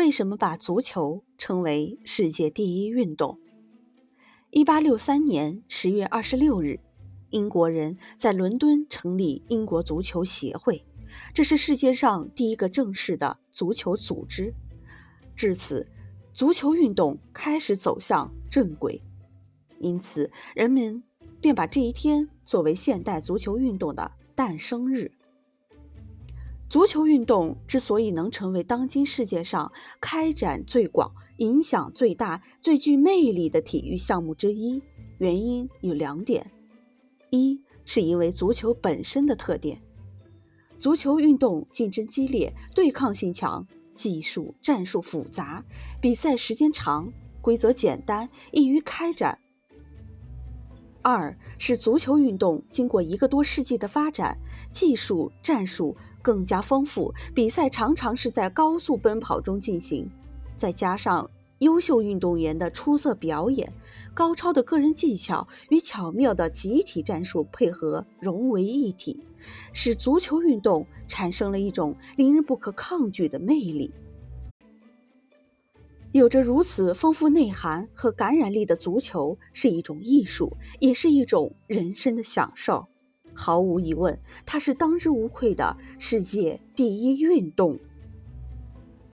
为什么把足球称为世界第一运动？一八六三年十月二十六日，英国人在伦敦成立英国足球协会，这是世界上第一个正式的足球组织。至此，足球运动开始走向正轨，因此人们便把这一天作为现代足球运动的诞生日。足球运动之所以能成为当今世界上开展最广、影响最大、最具魅力的体育项目之一，原因有两点：一是因为足球本身的特点，足球运动竞争激烈、对抗性强、技术战术复杂、比赛时间长、规则简单、易于开展；二是足球运动经过一个多世纪的发展，技术战术。更加丰富，比赛常常是在高速奔跑中进行，再加上优秀运动员的出色表演、高超的个人技巧与巧妙的集体战术配合融为一体，使足球运动产生了一种令人不可抗拒的魅力。有着如此丰富内涵和感染力的足球，是一种艺术，也是一种人生的享受。毫无疑问，它是当之无愧的世界第一运动。